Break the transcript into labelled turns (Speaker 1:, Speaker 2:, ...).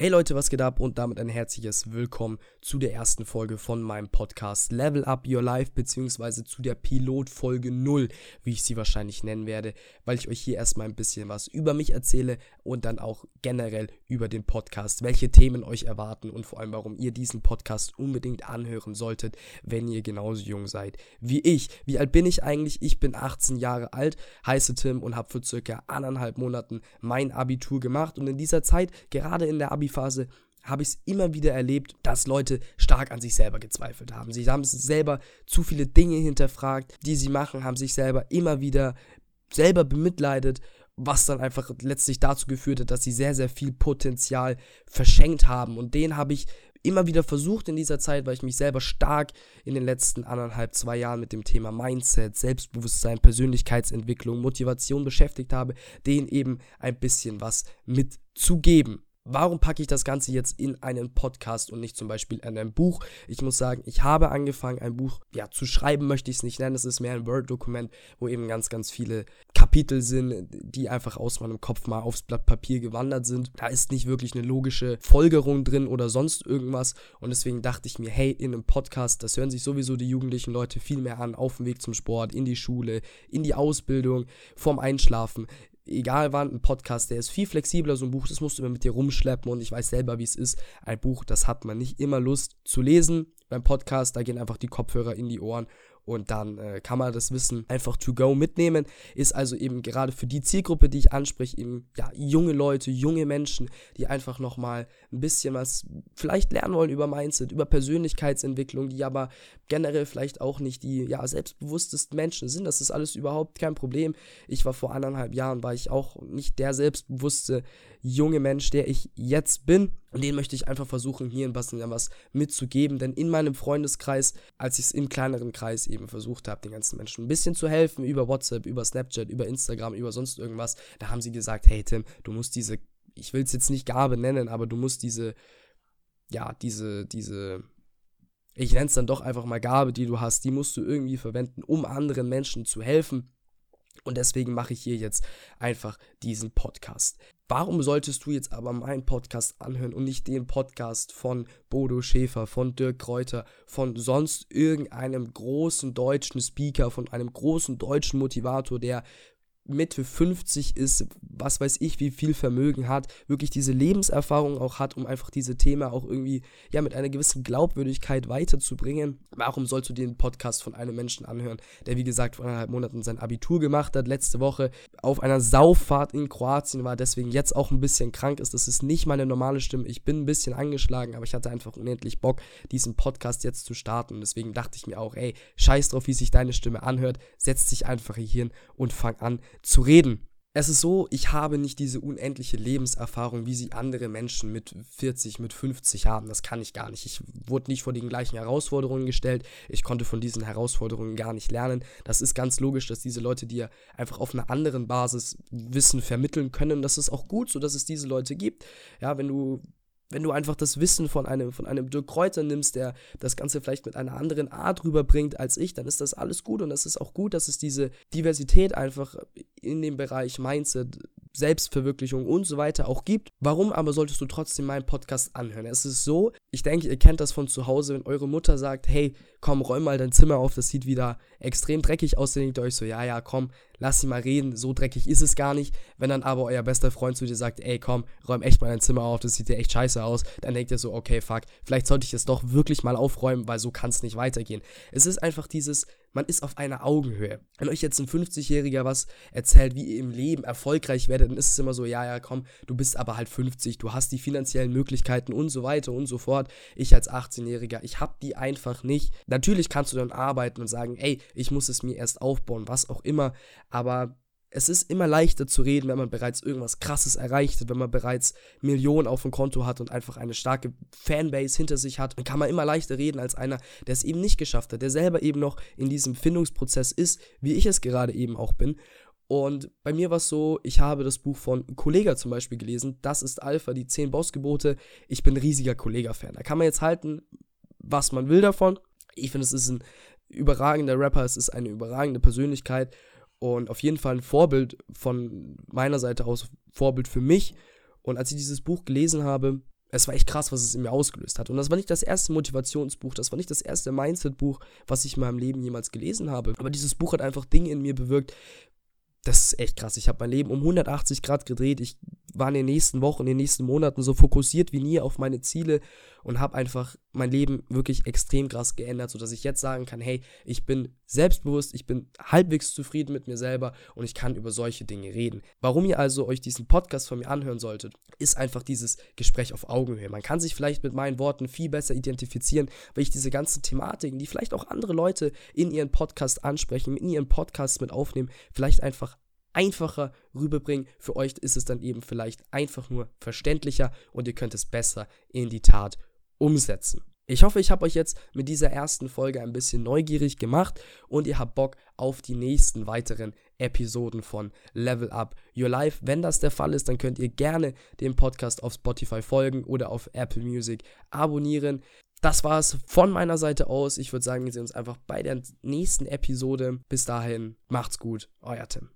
Speaker 1: Hey Leute, was geht ab und damit ein herzliches Willkommen zu der ersten Folge von meinem Podcast Level Up Your Life beziehungsweise zu der Pilotfolge 0, wie ich sie wahrscheinlich nennen werde, weil ich euch hier erstmal ein bisschen was über mich erzähle und dann auch generell über den Podcast, welche Themen euch erwarten und vor allem warum ihr diesen Podcast unbedingt anhören solltet, wenn ihr genauso jung seid wie ich. Wie alt bin ich eigentlich? Ich bin 18 Jahre alt, heiße Tim und habe für circa anderthalb Monaten mein Abitur gemacht und in dieser Zeit, gerade in der Abi Abi-Phase habe ich es immer wieder erlebt, dass Leute stark an sich selber gezweifelt haben. Sie haben selber zu viele Dinge hinterfragt, die sie machen, haben sich selber immer wieder selber bemitleidet, was dann einfach letztlich dazu geführt hat, dass sie sehr, sehr viel Potenzial verschenkt haben. Und den habe ich immer wieder versucht in dieser Zeit, weil ich mich selber stark in den letzten anderthalb, zwei Jahren mit dem Thema Mindset, Selbstbewusstsein, Persönlichkeitsentwicklung, Motivation beschäftigt habe, denen eben ein bisschen was mitzugeben. Warum packe ich das Ganze jetzt in einen Podcast und nicht zum Beispiel in ein Buch? Ich muss sagen, ich habe angefangen, ein Buch ja, zu schreiben, möchte ich es nicht nennen. Es ist mehr ein Word-Dokument, wo eben ganz, ganz viele Kapitel sind, die einfach aus meinem Kopf mal aufs Blatt Papier gewandert sind. Da ist nicht wirklich eine logische Folgerung drin oder sonst irgendwas. Und deswegen dachte ich mir, hey, in einem Podcast, das hören sich sowieso die jugendlichen Leute viel mehr an, auf dem Weg zum Sport, in die Schule, in die Ausbildung, vorm Einschlafen egal wann, ein Podcast, der ist viel flexibler, so ein Buch, das musst du immer mit dir rumschleppen und ich weiß selber, wie es ist. Ein Buch, das hat man nicht immer Lust zu lesen. Beim Podcast, da gehen einfach die Kopfhörer in die Ohren und dann äh, kann man das Wissen einfach to go mitnehmen. Ist also eben gerade für die Zielgruppe, die ich anspreche, eben ja, junge Leute, junge Menschen, die einfach nochmal ein bisschen was vielleicht lernen wollen über Mindset, über Persönlichkeitsentwicklung, die aber generell vielleicht auch nicht die ja, selbstbewusstesten Menschen sind. Das ist alles überhaupt kein Problem. Ich war vor anderthalb Jahren, war ich auch nicht der selbstbewusste junge Mensch, der ich jetzt bin. Und den möchte ich einfach versuchen, hier in Basteln was mitzugeben. Denn in meinem Freundeskreis, als ich es im kleineren Kreis eben versucht habe, den ganzen Menschen ein bisschen zu helfen, über WhatsApp, über Snapchat, über Instagram, über sonst irgendwas, da haben sie gesagt, hey Tim, du musst diese, ich will es jetzt nicht Gabe nennen, aber du musst diese, ja, diese, diese, ich nenne es dann doch einfach mal Gabe, die du hast, die musst du irgendwie verwenden, um anderen Menschen zu helfen. Und deswegen mache ich hier jetzt einfach diesen Podcast. Warum solltest du jetzt aber meinen Podcast anhören und nicht den Podcast von Bodo Schäfer, von Dirk Kräuter, von sonst irgendeinem großen deutschen Speaker, von einem großen deutschen Motivator, der Mitte 50 ist, was weiß ich, wie viel Vermögen hat, wirklich diese Lebenserfahrung auch hat, um einfach diese Themen auch irgendwie ja mit einer gewissen Glaubwürdigkeit weiterzubringen. Warum sollst du den Podcast von einem Menschen anhören, der wie gesagt vor eineinhalb Monaten sein Abitur gemacht hat, letzte Woche auf einer Sauffahrt in Kroatien war, deswegen jetzt auch ein bisschen krank ist. Das ist nicht meine normale Stimme. Ich bin ein bisschen angeschlagen, aber ich hatte einfach unendlich Bock, diesen Podcast jetzt zu starten. Und deswegen dachte ich mir auch, ey, scheiß drauf, wie sich deine Stimme anhört, setz dich einfach hier hin und fang an, zu reden. Es ist so, ich habe nicht diese unendliche Lebenserfahrung, wie sie andere Menschen mit 40, mit 50 haben. Das kann ich gar nicht. Ich wurde nicht vor den gleichen Herausforderungen gestellt. Ich konnte von diesen Herausforderungen gar nicht lernen. Das ist ganz logisch, dass diese Leute dir einfach auf einer anderen Basis Wissen vermitteln können. Das ist auch gut so, dass es diese Leute gibt. Ja, wenn du wenn du einfach das Wissen von einem, von einem Dirk Kräuter nimmst, der das Ganze vielleicht mit einer anderen Art rüberbringt als ich, dann ist das alles gut und es ist auch gut, dass es diese Diversität einfach in dem Bereich Mindset, Selbstverwirklichung und so weiter auch gibt. Warum aber solltest du trotzdem meinen Podcast anhören? Es ist so, ich denke, ihr kennt das von zu Hause, wenn eure Mutter sagt, hey, komm, räum mal dein Zimmer auf, das sieht wieder extrem dreckig aus, dann denkt ihr euch so, ja, ja, komm, lass sie mal reden, so dreckig ist es gar nicht. Wenn dann aber euer bester Freund zu dir sagt, ey, komm, räum echt mal dein Zimmer auf, das sieht dir echt scheiße aus, dann denkt ihr so, okay, fuck, vielleicht sollte ich es doch wirklich mal aufräumen, weil so kann es nicht weitergehen. Es ist einfach dieses, man ist auf einer Augenhöhe. Wenn euch jetzt ein 50-Jähriger was erzählt, wie ihr im Leben erfolgreich werdet, dann ist es immer so, ja, ja, komm, du bist aber halt 50, du hast die finanziellen Möglichkeiten und so weiter und so fort. Ich als 18-Jähriger, ich hab die einfach nicht. Natürlich kannst du dann arbeiten und sagen, ey, ich muss es mir erst aufbauen, was auch immer, aber es ist immer leichter zu reden, wenn man bereits irgendwas Krasses erreicht hat, wenn man bereits Millionen auf dem Konto hat und einfach eine starke Fanbase hinter sich hat. Dann kann man immer leichter reden als einer, der es eben nicht geschafft hat, der selber eben noch in diesem Findungsprozess ist, wie ich es gerade eben auch bin. Und bei mir war es so, ich habe das Buch von Kollega zum Beispiel gelesen. Das ist Alpha, die 10 Bossgebote. Ich bin riesiger Kollega-Fan. Da kann man jetzt halten, was man will davon. Ich finde, es ist ein überragender Rapper, es ist eine überragende Persönlichkeit und auf jeden Fall ein Vorbild von meiner Seite aus, Vorbild für mich. Und als ich dieses Buch gelesen habe, es war echt krass, was es in mir ausgelöst hat. Und das war nicht das erste Motivationsbuch, das war nicht das erste Mindset-Buch, was ich in meinem Leben jemals gelesen habe. Aber dieses Buch hat einfach Dinge in mir bewirkt, das ist echt krass. Ich habe mein Leben um 180 Grad gedreht. Ich war in den nächsten Wochen, in den nächsten Monaten so fokussiert wie nie auf meine Ziele und habe einfach mein Leben wirklich extrem krass geändert, sodass ich jetzt sagen kann, hey, ich bin selbstbewusst, ich bin halbwegs zufrieden mit mir selber und ich kann über solche Dinge reden. Warum ihr also euch diesen Podcast von mir anhören solltet, ist einfach dieses Gespräch auf Augenhöhe. Man kann sich vielleicht mit meinen Worten viel besser identifizieren, weil ich diese ganzen Thematiken, die vielleicht auch andere Leute in ihren Podcast ansprechen, in ihren Podcast mit aufnehmen, vielleicht einfach einfacher rüberbringen. Für euch ist es dann eben vielleicht einfach nur verständlicher und ihr könnt es besser in die Tat umsetzen. Ich hoffe, ich habe euch jetzt mit dieser ersten Folge ein bisschen neugierig gemacht und ihr habt Bock auf die nächsten weiteren Episoden von Level Up Your Life. Wenn das der Fall ist, dann könnt ihr gerne dem Podcast auf Spotify folgen oder auf Apple Music abonnieren. Das war es von meiner Seite aus. Ich würde sagen, wir sehen uns einfach bei der nächsten Episode. Bis dahin, macht's gut, euer Tim.